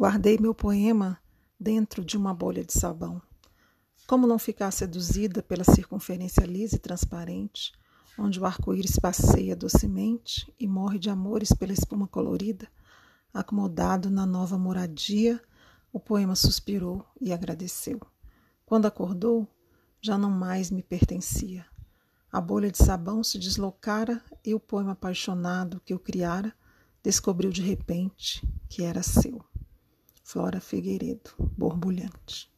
Guardei meu poema dentro de uma bolha de sabão. Como não ficar seduzida pela circunferência lisa e transparente, onde o arco-íris passeia docemente e morre de amores pela espuma colorida, acomodado na nova moradia, o poema suspirou e agradeceu. Quando acordou, já não mais me pertencia. A bolha de sabão se deslocara e o poema apaixonado que eu criara descobriu de repente que era seu. Flora Figueiredo, borbulhante.